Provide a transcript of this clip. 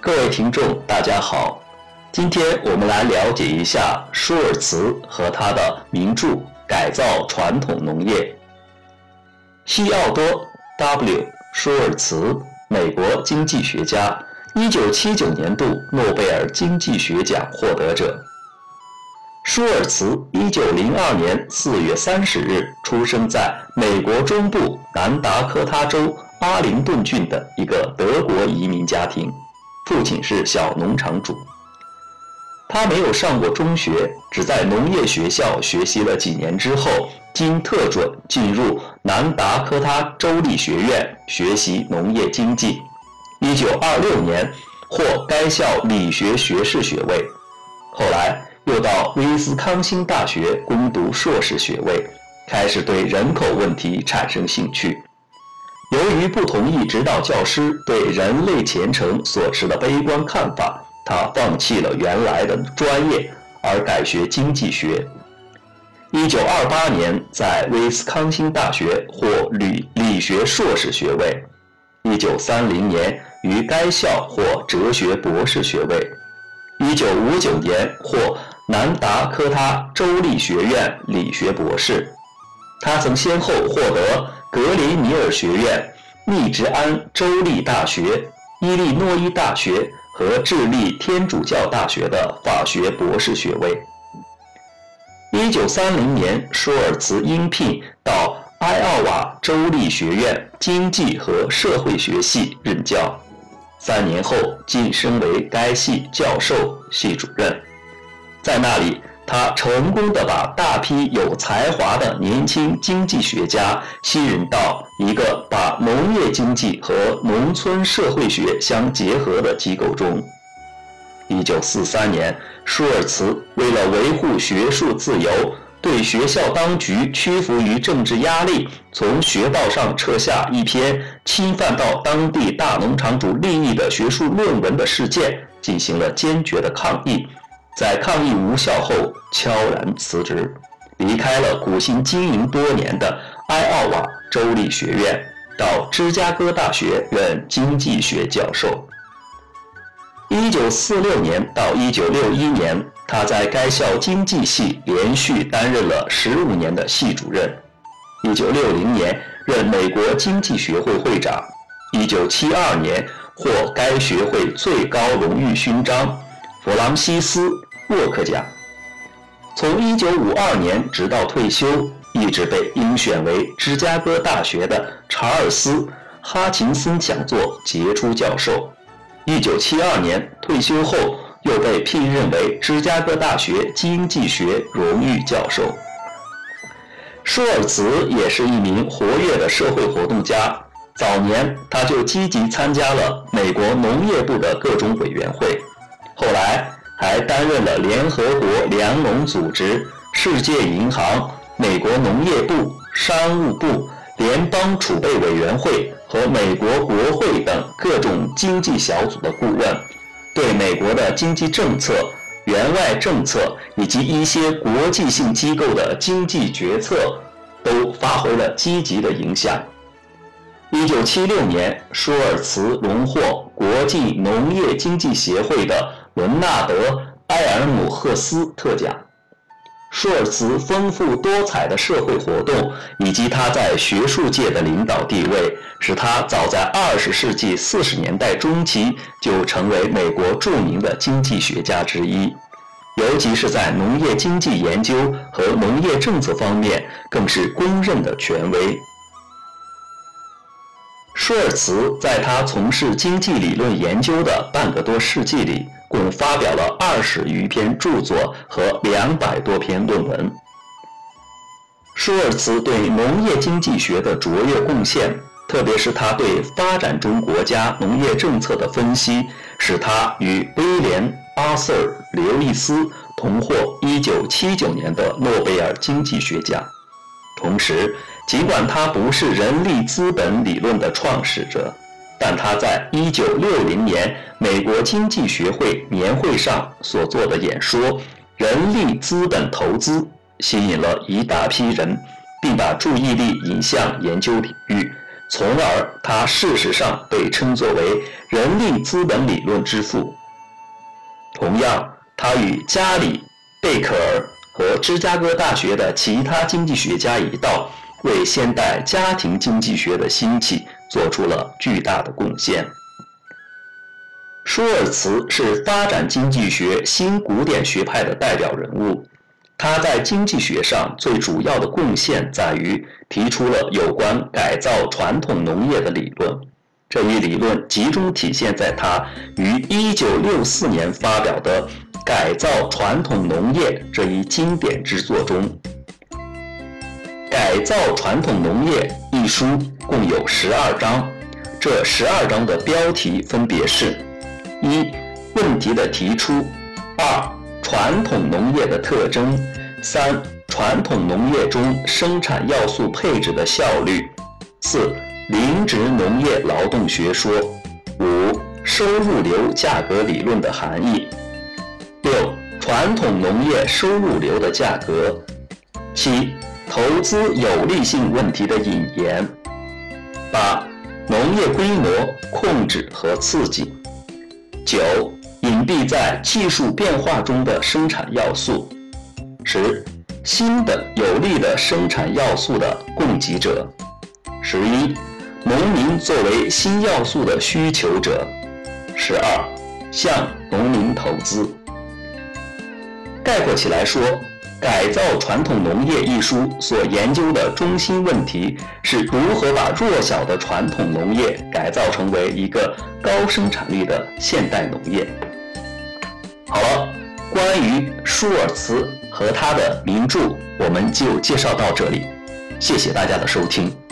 各位听众，大家好，今天我们来了解一下舒尔茨和他的名著《改造传统农业》。西奥多 ·W· 舒尔茨，美国经济学家，1979年度诺贝尔经济学奖获得者。舒尔茨1902年4月30日出生在美国中部南达科他州阿灵顿郡的一个德国移民家庭。父亲是小农场主，他没有上过中学，只在农业学校学习了几年之后，经特准进入南达科他州立学院学习农业经济。一九二六年获该校理学学士学位，后来又到威斯康星大学攻读硕士学位，开始对人口问题产生兴趣。由于不同意指导教师对人类前程所持的悲观看法，他放弃了原来的专业，而改学经济学。一九二八年在威斯康星大学获理理学硕士学位，一九三零年于该校获哲学博士学位，一九五九年获南达科他州立学院理学博士。他曾先后获得。格林尼尔学院、密执安州立大学、伊利诺伊大学和智利天主教大学的法学博士学位。一九三零年，舒尔茨应聘到埃奥瓦州立学院经济和社会学系任教，三年后晋升为该系教授、系主任，在那里。他成功的把大批有才华的年轻经济学家吸引到一个把农业经济和农村社会学相结合的机构中。一九四三年，舒尔茨为了维护学术自由，对学校当局屈服于政治压力，从学报上撤下一篇侵犯到当地大农场主利益的学术论文的事件进行了坚决的抗议。在抗议无效后，悄然辞职，离开了苦心经营多年的埃奥瓦州立学院，到芝加哥大学任经济学教授。一九四六年到一九六一年，他在该校经济系连续担任了十五年的系主任。一九六零年任美国经济学会会长。一九七二年获该学会最高荣誉勋章——弗朗西斯。沃克奖，从1952年直到退休，一直被应选为芝加哥大学的查尔斯·哈琴森讲座杰出教授。1972年退休后，又被聘任为芝加哥大学经济学荣誉教授。舒尔茨也是一名活跃的社会活动家，早年他就积极参加了美国农业部的各种委员会，担任了联合国粮农组织、世界银行、美国农业部、商务部、联邦储备委员会和美国国会等各种经济小组的顾问，对美国的经济政策、援外政策以及一些国际性机构的经济决策都发挥了积极的影响。一九七六年，舒尔茨荣获国际农业经济协会的。伦纳德·埃尔姆赫斯特奖。舒尔茨丰富多彩的社会活动以及他在学术界的领导地位，使他早在二十世纪四十年代中期就成为美国著名的经济学家之一，尤其是在农业经济研究和农业政策方面，更是公认的权威。舒尔茨在他从事经济理论研究的半个多世纪里。共发表了二十余篇著作和两百多篇论文。舒尔茨对农业经济学的卓越贡献，特别是他对发展中国家农业政策的分析，使他与威廉·阿瑟·刘易斯同获1979年的诺贝尔经济学奖。同时，尽管他不是人力资本理论的创始者。但他在1960年美国经济学会年会上所做的演说《人力资本投资》吸引了一大批人，并把注意力引向研究领域，从而他事实上被称作为人力资本理论之父。同样，他与加里·贝克尔和芝加哥大学的其他经济学家一道，为现代家庭经济学的兴起做出了巨大的贡献。舒尔茨是发展经济学新古典学派的代表人物。他在经济学上最主要的贡献在于提出了有关改造传统农业的理论。这一理论集中体现在他于1964年发表的《改造传统农业》这一经典之作中。《改造传统农业》一书共有十二章，这十二章的标题分别是：一、问题的提出；二、传统农业的特征；三、传统农业中生产要素配置的效率；四。零值农业劳动学说，五收入流价格理论的含义，六传统农业收入流的价格，七投资有利性问题的引言，八农业规模控制和刺激，九隐蔽在技术变化中的生产要素，十新的有利的生产要素的供给者，十一。农民作为新要素的需求者，十二向农民投资。概括起来说，《改造传统农业》一书所研究的中心问题是如何把弱小的传统农业改造成为一个高生产力的现代农业。好了，关于舒尔茨和他的名著，我们就介绍到这里。谢谢大家的收听。